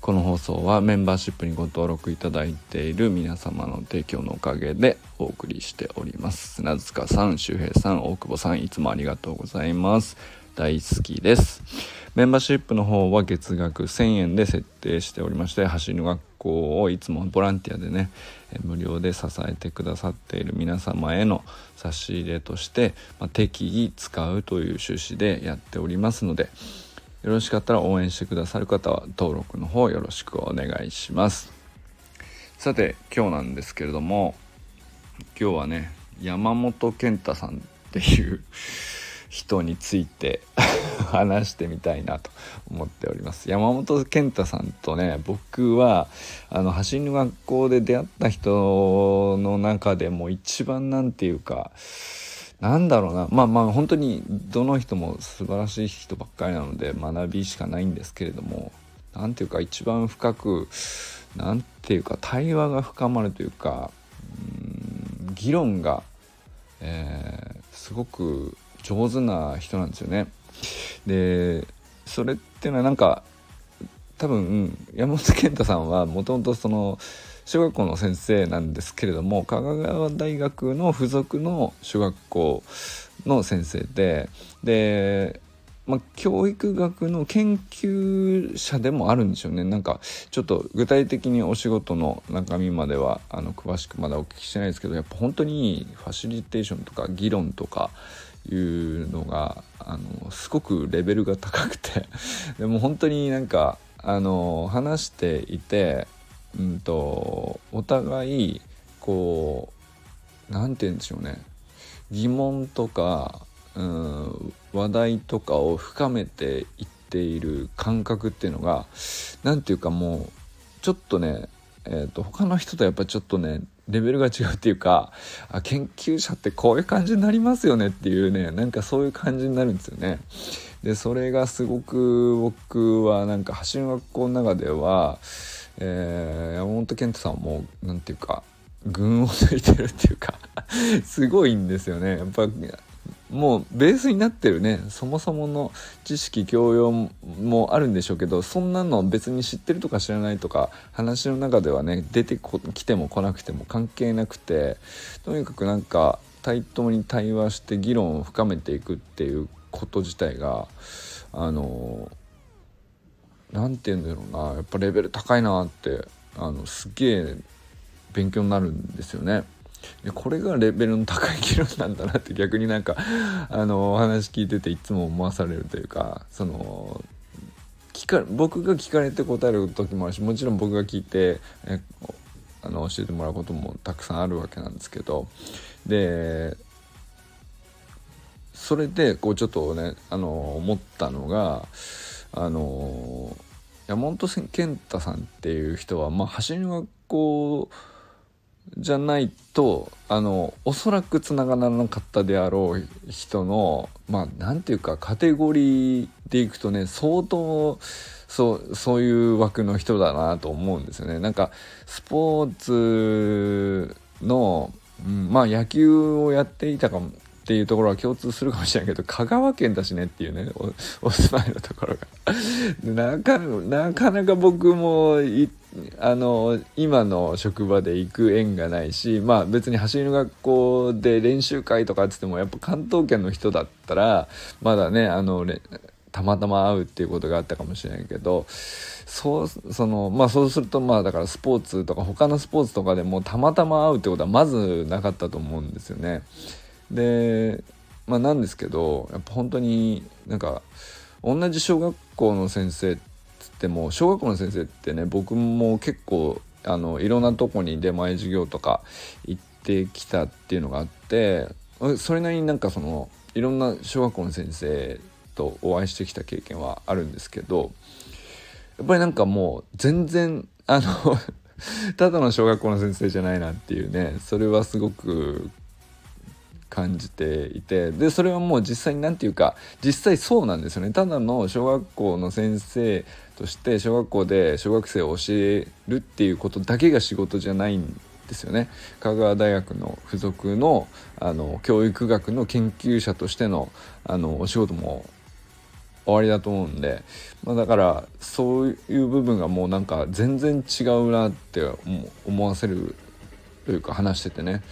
この放送はメンバーシップにご登録いただいている皆様の提供のおかげでお送りしております。砂塚さん周平さん大久保さんいつもありがとうございます。大好きです。メンバーシップの方は月額1000円で設定しておりまして走りの学校をいつもボランティアでね無料で支えてくださっている皆様への差し入れとして、まあ、適宜使うという趣旨でやっておりますのでよろしかったら応援してくださる方は登録の方よろしくお願いします。さて今日なんですけれども今日はね山本健太さんっていう人について 話してみたいなと思っております。山本健太さんとね僕はあの走りの学校で出会った人の中でも一番なんていうかなんだろうなまあまあ本当にどの人も素晴らしい人ばっかりなので学びしかないんですけれども何ていうか一番深く何ていうか対話が深まるというかうん議論が、えー、すごく上手な人なんですよね。でそれっていうのはなんか多分山本健太さんはもともとその小学校の先生なんですけれども香川大学の付属の小学校の先生でで、まあ、教育学の研究者でもあるんでしょうね。なんかちょっと具体的にお仕事の中身まではあの詳しくまだお聞きしてないですけどやっぱ本当にファシリテーションとか議論とかいうのがあのすごくレベルが高くて。でも本当になんかあの話していて、うんと、お互いこう何て言うんでしょうね疑問とか、うん、話題とかを深めていっている感覚っていうのが何て言うかもうちょっとね、えーと他の人とやっぱちょっとねレベルが違うっていうかあ研究者ってこういう感じになりますよねっていうねなんかそういう感じになるんですよね。でそれがすごく僕はなんか橋の学校の中では、えー、山本健太さんも何て言うか群を抜いてるっていうか すごいんですよね。やっぱもうベースになってるね。そもそもの知識教養もあるんでしょうけどそんなの別に知ってるとか知らないとか話の中ではね出てきても来なくても関係なくてとにかくなんか対等に対話して議論を深めていくっていうこと自体があの何て言うんだろうなやっぱレベル高いなってあのすっげえ勉強になるんですよね。でこれがレベルの高い議論なんだなって逆になんかあのお話聞いてていつも思わされるというかその聞か僕が聞かれて答える時もあるしもちろん僕が聞いてえあの教えてもらうこともたくさんあるわけなんですけどでそれでこうちょっとねあの思ったのがあの山本健太さんっていう人はまあ走りの学校じゃないとあのおそらくつながらなかったであろう人のまあ何て言うかカテゴリーでいくとね相当そうそういう枠の人だなと思うんですよね。なんかスポーツの、うん、まあ野球をやっていたかもっていうところは共通するかもしれないけど香川県だしねっていうねお住まいのところが なかなか僕もあの今の職場で行く縁がないしまあ別に走りの学校で練習会とかっつってもやっぱ関東圏の人だったらまだねあのたまたま会うっていうことがあったかもしれないけどそうそのまあそうするとまあだからスポーツとか他のスポーツとかでもたまたま会うってことはまずなかったと思うんですよね。でまあなんですけどやっぱ本当になんか同じ小学校の先生っつっても小学校の先生ってね僕も結構あのいろんなとこに出前授業とか行ってきたっていうのがあってそれなりになんかそのいろんな小学校の先生とお会いしてきた経験はあるんですけどやっぱりなんかもう全然あの ただの小学校の先生じゃないなっていうねそれはすごく感じていてでそれはもう実際に何て言うか実際そうなんですよね。ただの小学校の先生として小学校で小学生を教えるっていうことだけが仕事じゃないんですよね。香川大学の付属のあの教育学の研究者としてのあのお仕事も終わりだと思うんで、まあ、だからそういう部分がもうなんか全然違うなって思わせるというか話しててね。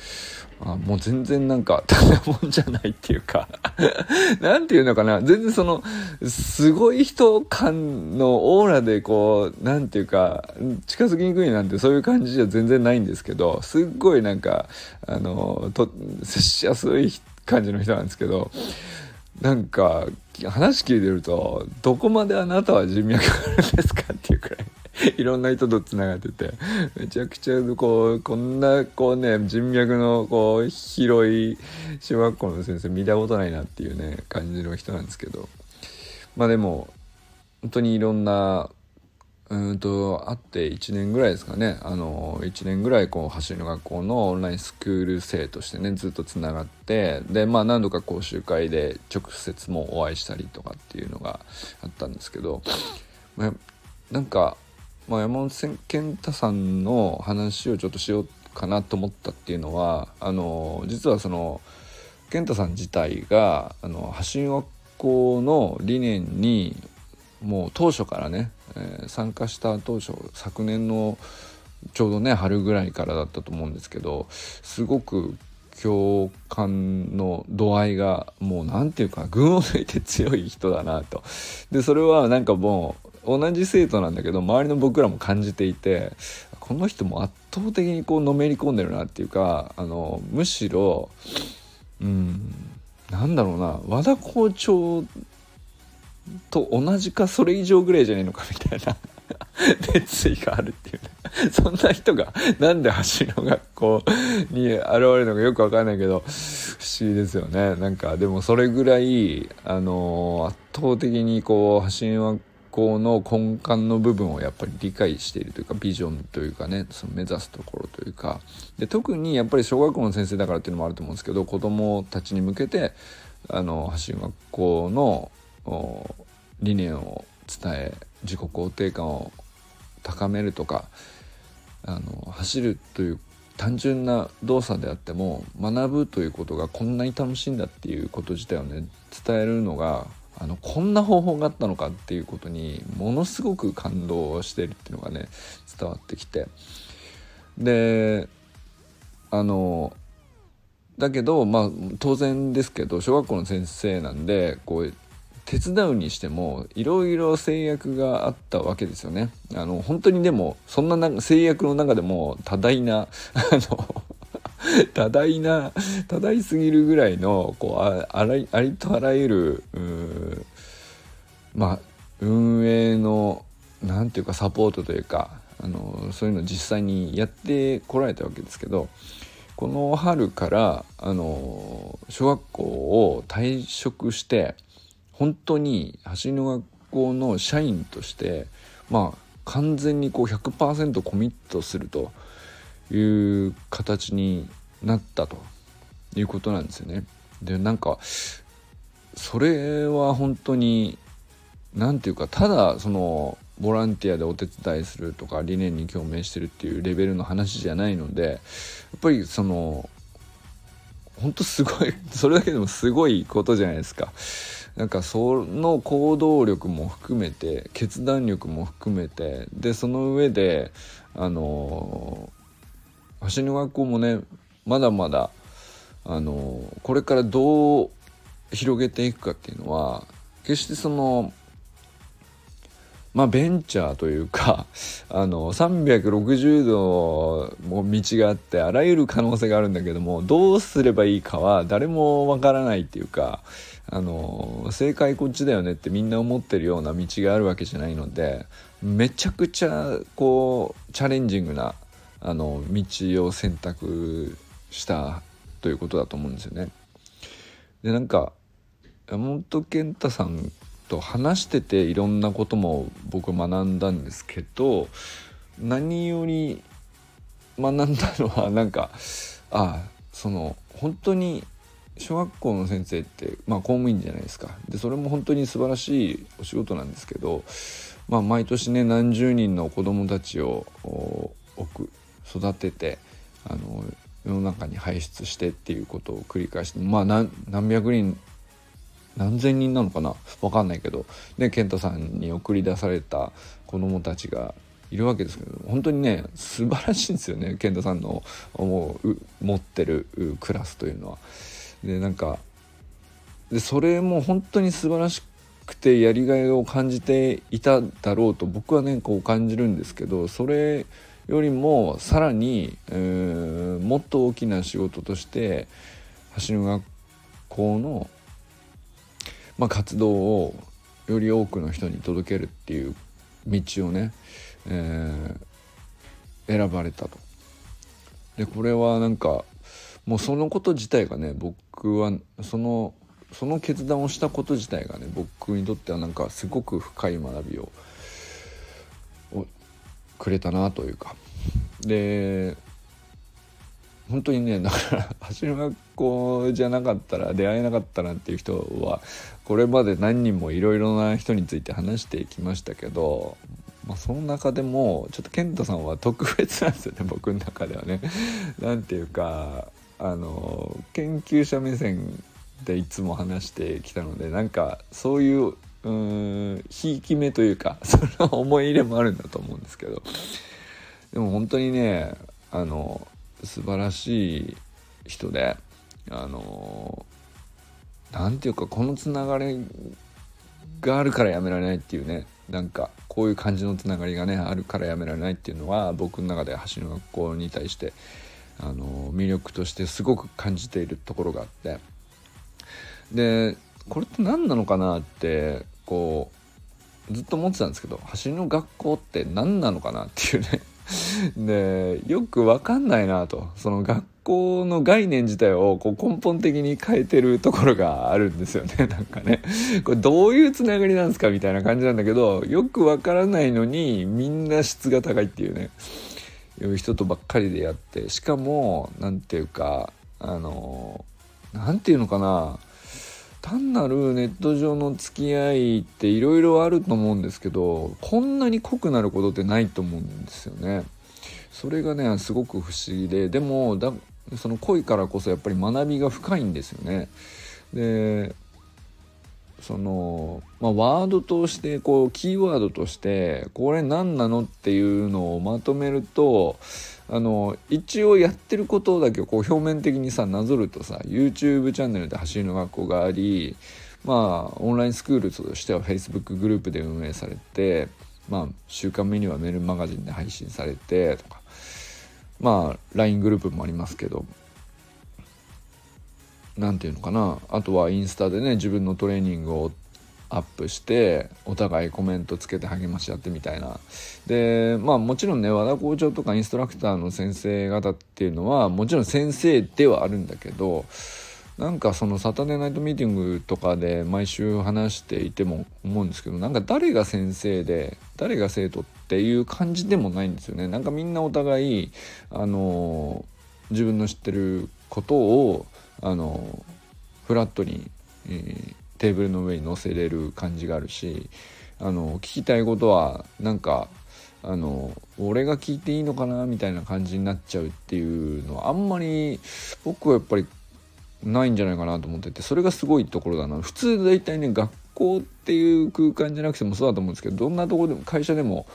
あもう全然なんかただもんじゃないっていうか なんていうのかな。全然そのすごい人感のオーラでこうなんていうか近づきにくいなんてそういう感じじゃ全然ないんですけどすっごいなんかあのと接しやすい感じの人なんですけどなんか話聞いてるとどこまであなたは人脈があるんですかっていうくらい。いろんな人とつながっててめちゃくちゃこうこんなこうね人脈のこう広い小学校の先生見たことないなっていうね感じの人なんですけど。まあでも本当にいろんなうんと会って1年ぐらいですかね。あの1年ぐらいこう走りの学校のオンラインスクール生としてねずっとつながってでまあ何度か講習会で直接もお会いしたりとかっていうのがあったんですけど、まあ、なんかまあ、山本健太さんの話をちょっとしようかなと思ったっていうのはあの実はその健太さん自体があの発信学校の理念にもう当初からね、えー、参加した当初昨年のちょうどね春ぐらいからだったと思うんですけどすごく共感の度合いがもう何て言うか群を抜いて強い人だなと。でそれはなんかもう同じ生徒なんだけど周りの僕らも感じていてこの人も圧倒的にこうのめり込んでるなっていうかあのむしろうんなんだろうな和田校長と同じかそれ以上ぐらいじゃねえのかみたいな熱意があるっていうね。そんな人がなんで橋の学校に現れるのかよくわかんないけど不思議ですよね。なんかでもそれぐらいあの圧倒的にこう橋の学校の根幹の部分をやっぱり理解しているというかビジョンというかねその目指すところというか。で特にやっぱり小学校の先生だからっていうのもあると思うんですけど子どもたちに向けてあの発信学校の理念を伝え自己肯定感を高めるとかあの走るという単純な動作であっても学ぶということがこんなに楽しいんだっていうこと自体をね伝えるのがあのこんな方法があったのかっていうことにものすごく感動してるっていうのがね伝わってきてであのだけどまあ当然ですけど小学校の先生なんでこう手伝うにしてもいろいろ制約があったわけですよね。あの本当にでもそんな制約の中でも多大な あの 多大な多大すぎるぐらいのこうああらありとあらゆるまあ運営の何ていうかサポートというかあのそういうの実際にやってこられたわけですけどこの春からあの小学校を退職して本当に橋の学校の社員としてまあ完全にこう100%コミットするという形になったということなんですよね。でなんかそれは本当に何て言うかただそのボランティアでお手伝いするとか理念に共鳴してるっていうレベルの話じゃないのでやっぱりその本当すごい それだけでもすごいことじゃないですか。なんかその行動力も含めて決断力も含めてでその上であの橋の学校もねまだまだあのこれからどう広げていくかっていうのは決してそのまあベンチャーというか あの360度も道があってあらゆる可能性があるんだけどもどうすればいいかは誰もわからないっていうかあの正解こっちだよねってみんな思ってるような道があるわけじゃないのでめちゃくちゃこうチャレンジングなあの道を選択したということだと思うんですよね。でなんか山本健太さんと話してていろんなことも僕学んだんですけど何より学んだのはなんかああその本当に小学校の先生って、まあ、公務員じゃないですかでそれも本当に素晴らしいお仕事なんですけど、まあ、毎年ね何十人の子どもたちを置く育ててあの世の中に輩出してっていうことを繰り返してまあ何百人何千人なのかな？分かんないけどで健太さんに送り出された子どもたちがいるわけですけど本当にね素晴らしいんですよね健太さんの思う持ってるクラスというのは。でなんかでそれも本当に素晴らしくてやりがいを感じていただろうと僕はねこう感じるんですけどそれよりもさらに、もっと大きな仕事として橋の学校の、まあ、活動をより多くの人に届けるっていう道をね、えー、選ばれたと。でこれはなんかもうそのこと自体がね僕はそのその決断をしたこと自体がね僕にとってはなんかすごく深い学びをくれたなというかで本当にねだから走る学校じゃなかったら出会えなかったなっていう人はこれまで何人もいろいろな人について話してきましたけど、まあ、その中でもちょっと健太さんは特別なんですよね 僕の中ではね。なんていうかあの研究者目線でいつも話してきたのでなんかそういううんひいき目というか その思い入れもあるんだと思うんですけど。でも本当にねあの素晴らしい人であの何ていうかこのつながりがあるからやめられないっていうねなんかこういう感じのつながりがねあるからやめられないっていうのは僕の中で橋の学校に対してあの魅力としてすごく感じているところがあって。でこれって何なのかなってこうずっと思ってたんですけど走りの学校って何なのかなっていうね。でよく分かんないなと。その学校の概念自体をこう根本的に変えてるところがあるんですよね。なんかね。これどういうつながりなんですかみたいな感じなんだけどよく分からないのにみんな質が高いっていうね。いう人とばっかりでやってしかも何ていうかあの何て言うのかな。単なるネット上の付き合いっていろいろあると思うんですけどこんなに濃くなることってないと思うんですよね。それがねすごく不思議ででもだその濃いからこそやっぱり学びが深いんですよね。でその、まあ、ワードとしてこうキーワードとしてこれ何なのっていうのをまとめるとあの一応やってることだけこう表面的にさなぞるとさ YouTube チャンネルで走りの学校がありまあオンラインスクールとしては Facebook グループで運営されてまあ週刊目にはメールマガジンで配信されてとかまあ LINE グループもありますけど何て言うのかな。あとはインスタでね自分のトレーニングをアップしてお互いコメントつけて励まし合ってみたいな。でまあもちろんね和田校長とかインストラクターの先生方っていうのはもちろん先生ではあるんだけどなんかそのサタデーナイトミーティングとかで毎週話していても思うんですけどなんか誰が先生で誰が生徒っていう感じでもないんですよね。なんかみんなお互いあの自分の知ってることをあのフラットに、えー、テーブルの上に乗せれる感じがあるしあの聞きたいことはなんかあの俺が聞いていいのかなみたいな感じになっちゃうっていうのはあんまり僕はやっぱりないんじゃないかなと思っててそれがすごいところだな。普通大体ね学校っていう空間じゃなくてもそうだと思うんですけどどんなとこでも会社でも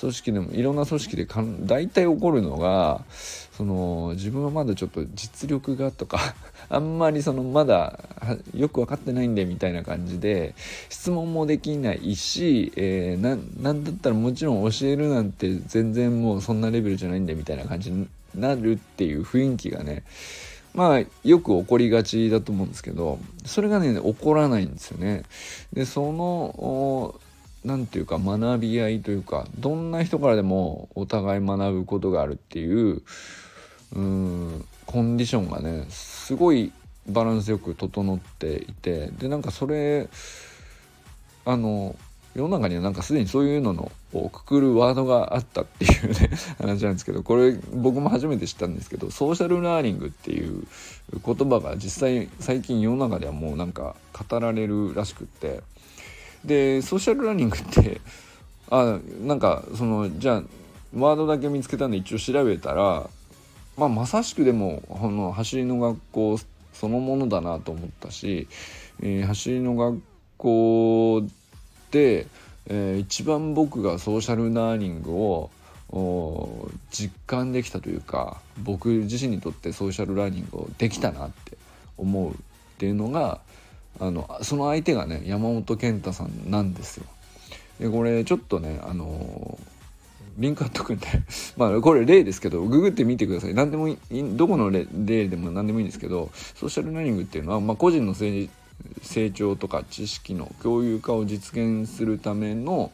組織でもいろんな組織でかん大体起こるのがその自分はまだちょっと実力がとかあんまりそのまだよく分かってないんでみたいな感じで質問もできないし、えー、ななんだったらもちろん教えるなんて全然もうそんなレベルじゃないんでみたいな感じになるっていう雰囲気がねまあよく起こりがちだと思うんですけどそれがね起こらないんですよね。でその何て言うか学び合いというかどんな人からでもお互い学ぶことがあるっていううんコンディションがねすごいバランスよく整っていてでなんかそれあの世の中にはなんかすでにそういうののをくくるワードがあったっていうね 話なんですけどこれ僕も初めて知ったんですけどソーシャルラーニングっていう言葉が実際最近世の中ではもうなんか語られるらしくってでソーシャルラーニングってあなんかそのじゃあワードだけ見つけたんで一応調べたら、まあ、まさしくでもこの走りの学校そのものだなと思ったし、えー、走りの学校で、えー、一番僕がソーシャルラーニングを実感できたというか僕自身にとってソーシャルラーニングをできたなって思うっていうのがあのその相手がね山本健太さんなんですよ。でこれちょっとねあのリンク貼っとくんで まあこれ例ですけどググってみてください何でもいいどこの例でも何でもいいんですけどソーシャルラーニングっていうのは、まあ、個人の成長とか知識の共有化を実現するための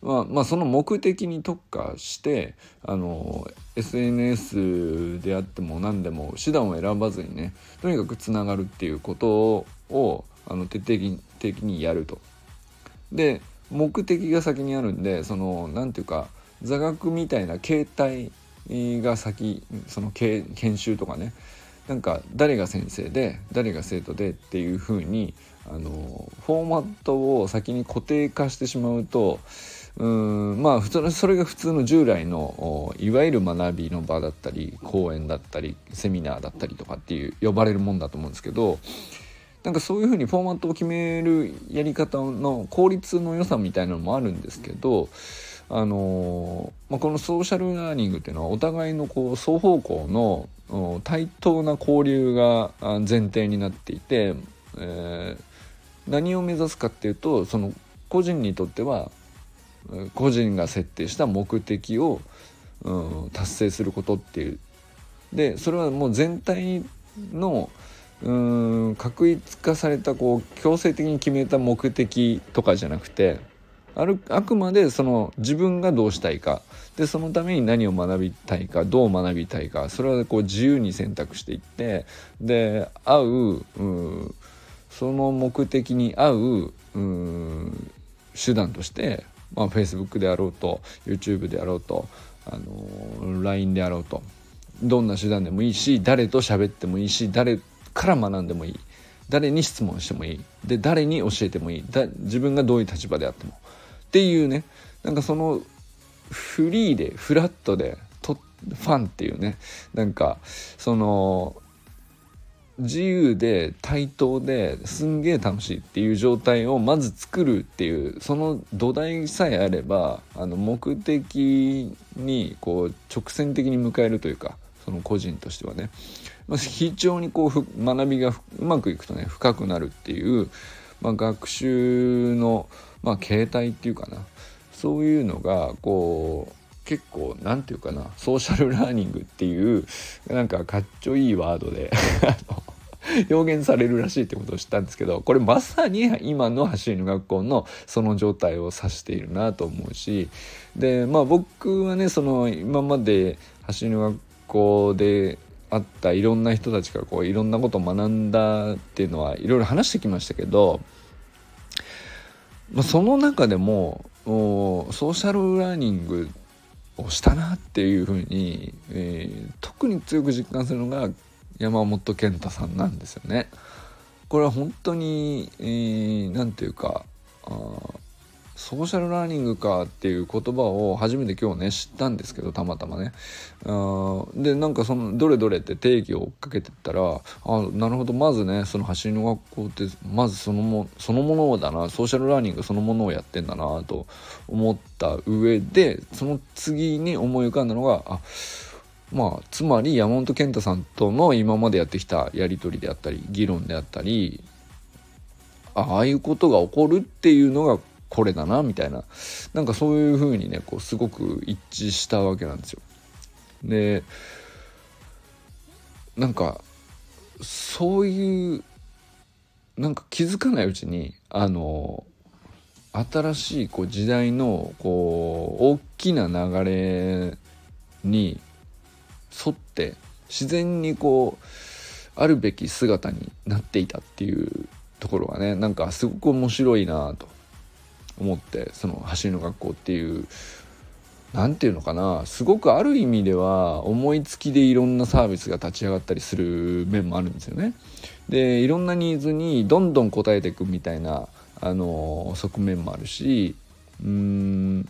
まあ、まあその目的に特化してあの SNS であっても何でも手段を選ばずにねとにかくつながるっていうことをあの徹底的にやると。で目的が先にあるんでその何て言うか座学みたいな形態が先その研修とかね。なんか誰が先生で誰が生徒でっていう風にあのフォーマットを先に固定化してしまうとうんまあ普通のそれが普通の従来のいわゆる学びの場だったり講演だったりセミナーだったりとかっていう呼ばれるもんだと思うんですけどなんかそういうふうにフォーマットを決めるやり方の効率の良さみたいなのもあるんですけどあのまあ、このソーシャルラーニングっていうのはお互いのこう双方向の対等な交流が前提になっていて、えー、何を目指すかっていうとその個人にとっては個人が設定した目的を、うん、達成することっていう。でそれはもう全体のうん確一化されたこう強制的に決めた目的とかじゃなくてあるあくまでその自分がどうしたいか。でそのために何を学びたいかどう学びたいかそれはこう自由に選択していってで合ううその目的に合うう手段として、まあ、Facebook であろうと YouTube であろうとあの LINE であろうとどんな手段でもいいし誰と喋ってもいいし誰から学んでもいい。誰に質問してもいい。で誰に教えてもいい。だ自分がどういう立場であっても。っていうねなんかそのフリーでフラットでとファンっていうねなんかその自由で対等ですんげえ楽しいっていう状態をまず作るっていうその土台さえあればあの目的にこう直線的に迎えるというかその個人としてはね、まあ、非常にこう学びがうまくいくとね深くなるっていう、まあ、学習の、まあ、形態っていうかな。そういうのがこう結構何て言うかな。ソーシャルラーニングっていうなんかかっちょいいワードで表現されるらしいってことを知ったんですけどこれまさに今の走りの学校のその状態を指しているなと思うしでまあ僕はねその今まで走りの学校であったいろんな人たちからこういろんなことを学んだっていうのはいろいろ話してきましたけど、まあ、その中でもソーシャルラーニングをしたなっていうふうに、えー、特に強く実感するのが山本健太さんなんですよね。これは本当に何、えー、て言うかあソーシャルラーニングかっていう言葉を初めて今日ね知ったんですけどたまたまね。あでなんかそのどれどれって定義を追っかけてったらあなるほど。まずねその走りの学校ってまずそのもそのものだな。ソーシャルラーニングそのものをやってんだなと思った上でその次に思い浮かんだのがあまあつまり山本健太さんとの今までやってきたやり取りであったり議論であったりああいうことが起こるっていうのがこれだなみたいななんかそういう風にねこうすごく一致したわけなんですよ。でなんかそういうなんか気づかないうちにあの新しいこう時代のこう大きな流れに沿って自然にこうあるべき姿になっていたっていうところがねなんかすごく面白いなと思ってその走りの学校っていう何て言うのかなすごくある意味では思いつきでいろんなサービスが立ち上がったりする面もあるんですよね。でいろんなニーズにどんどん応えていくみたいなあの側面もあるしうーん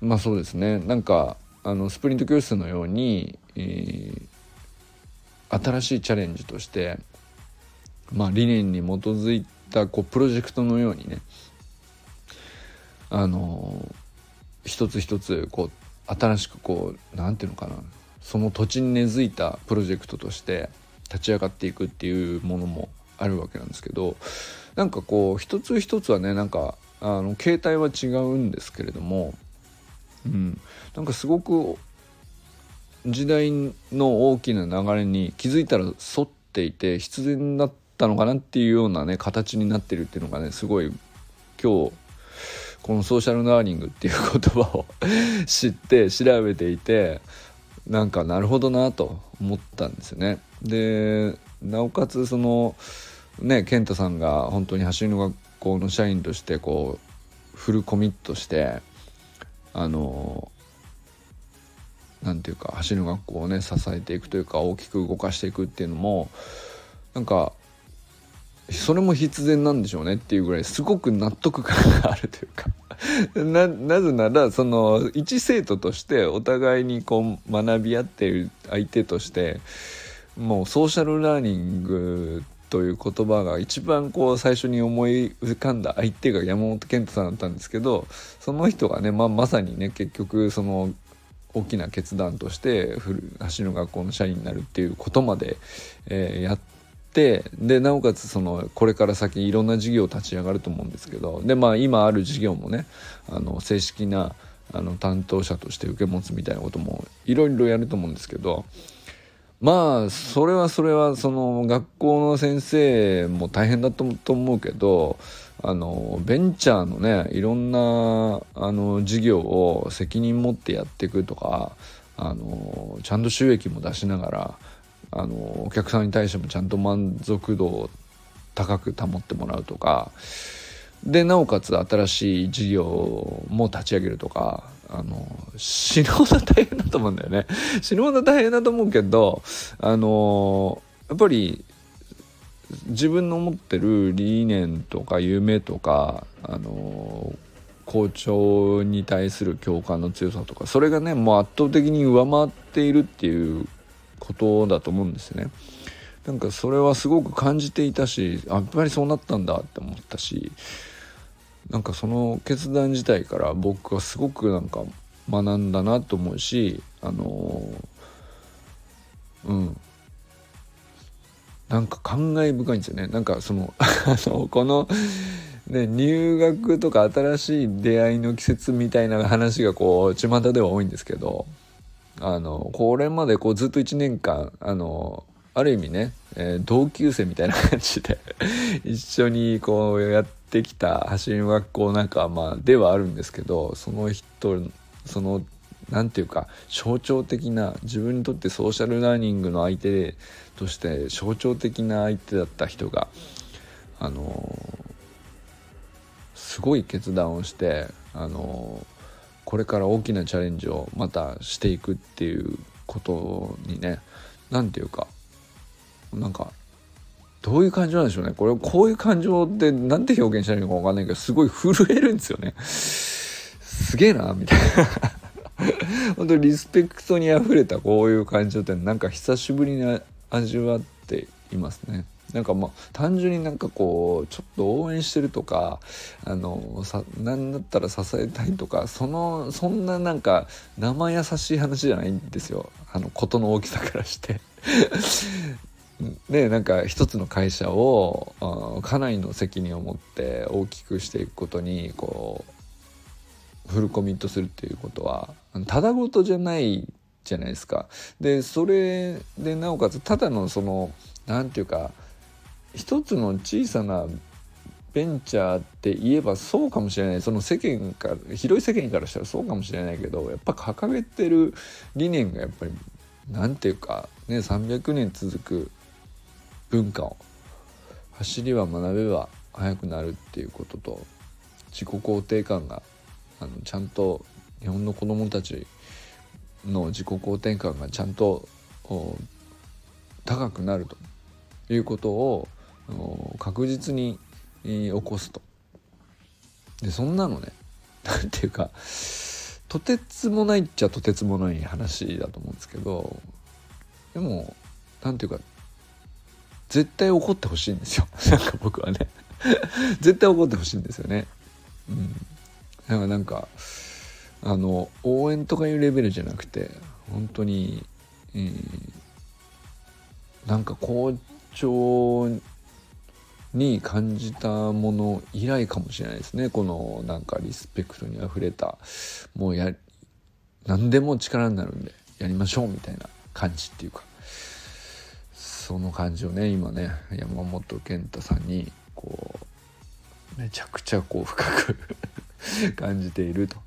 まあそうですねなんかあのスプリント教室のように、えー、新しいチャレンジとしてまあ理念に基づいたこうプロジェクトのようにねあの一つ一つこう新しくこう何て言うのかな。その土地に根付いたプロジェクトとして立ち上がっていくっていうものもあるわけなんですけどなんかこう一つ一つはねなんかあの形態は違うんですけれども、うん、なんかすごく時代の大きな流れに気づいたら沿っていて必然だったのかなっていうようなね形になってるっていうのがねすごい今日このソーシャルラーニングっていう言葉を知って調べていてなんかなるほどなと思ったんですよね。でなおかつそのね健太さんが本当に走りの学校の社員としてこうフルコミットしてあのなんていうか走りの学校をね支えていくというか大きく動かしていくっていうのもなんかそれも必然なんでしょうねっていうぐらいすごく納得感があるというか。ななぜならその一生徒としてお互いにこう学び合っている相手としてもうソーシャルラーニングという言葉が一番こう最初に思い浮かんだ相手が山本健太さんだったんですけどその人がね、まあ、まさにね結局その大きな決断として橋の学校の社員になるっていうことまで、えー、やってでなおかつそのこれから先いろんな事業立ち上がると思うんですけどでまあ今ある事業もねあの正式なあの担当者として受け持つみたいなこともいろいろやると思うんですけどまあそれはそれはその学校の先生も大変だと思うけどあのベンチャーのねいろんなあの事業を責任持ってやっていくとかあのちゃんと収益も出しながらあのお客さんに対してもちゃんと満足度を高く保ってもらうとかでなおかつ新しい事業も立ち上げるとかあの死ぬほど大変だと思うんだよね。死ぬほど大変だと思うけどあのやっぱり自分の持ってる理念とか夢とかあの校長に対する共感の強さとかそれがねもう圧倒的に上回っているっていうことだと思うんですよね。なんかそれはすごく感じていたしやっぱりそうなったんだって思ったしなんかその決断自体から僕はすごくなんか学んだなと思うしあのうんなんか感慨深いんですよねなんかその あのこのね入学とか新しい出会いの季節みたいな話がこう巷では多いんですけどあのこれまでこうずっと1年間あのある意味ね、えー、同級生みたいな感じで 一緒にこうやってきた走りの学校仲間ではあるんですけどその人その何て言うか象徴的な自分にとってソーシャルラーニングの相手として象徴的な相手だった人があのすごい決断をしてあのこれから大きなチャレンジをまたしていくっていうことにね何て言うかなんかどういう感情なんでしょうね。これこういう感情って何て表現したらいいのか分かんないけどすごい震えるんですよね。すげえなみたいな。本当にリスペクトにあふれたこういう感情ってなんか久しぶりに味わっていますね。なんかまあ単純になんかこうちょっと応援してるとかあのさ何だったら支えたいとかそのそんななんか生優しい話じゃないんですよあの事の大きさからしてでなんか一つの会社をかなりの責任を持って大きくしていくことにこうフルコミットするっていうことはただごとじゃないじゃないですか。でそれでなおかつただのその何て言うか一つの小さなベンチャーって言えばそうかもしれない。その世間から広い世間からしたらそうかもしれないけどやっぱ掲げてる理念がやっぱり何て言うかね300年続く文化を走りは学べば速くなるっていうことと自己肯定感があのちゃんと日本の子どもたちの自己肯定感がちゃんと高くなるということを確実に起こすと。でそんなのね 何ていうかとてつもないっちゃとてつもない話だと思うんですけどでも何ていうか絶対怒ってほしいんですよ。なんか僕はね。絶対怒ってほしいんですよね。うん。だからなんかあの応援とかいうレベルじゃなくて本当に、えー、なんか好調に感じたもの以来かもしれないですね。このなんかリスペクトにあふれたもうや何でも力になるんでやりましょうみたいな感じっていうか。その感じをね今ね山本健太さんにこうめちゃくちゃこう深く 感じていると。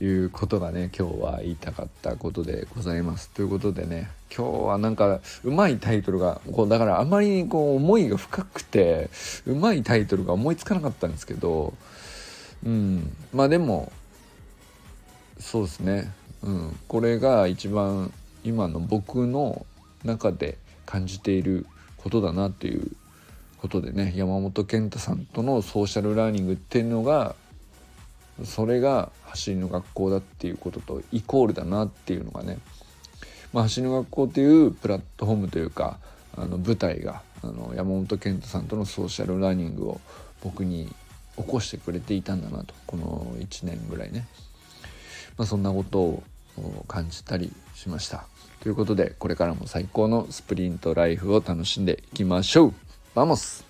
いうことがね今日は言いたかったことでございます。ということでね今日はなんかうまいタイトルがこうだからあまりにこう思いが深くてうまいタイトルが思いつかなかったんですけどうんまあでもそうですね、うん、これが一番今の僕の中で感じていることだなっていうことでね山本健太さんとのソーシャルラーニングっていうのがそれが走りの学校だっていうこととイコールだなっていうのがね、まあ、走りの学校っていうプラットフォームというかあの舞台があの山本健太さんとのソーシャルラーニングを僕に起こしてくれていたんだなとこの1年ぐらいね、まあ、そんなことを感じたりしました。ということでこれからも最高のスプリントライフを楽しんでいきましょう。 Vamos!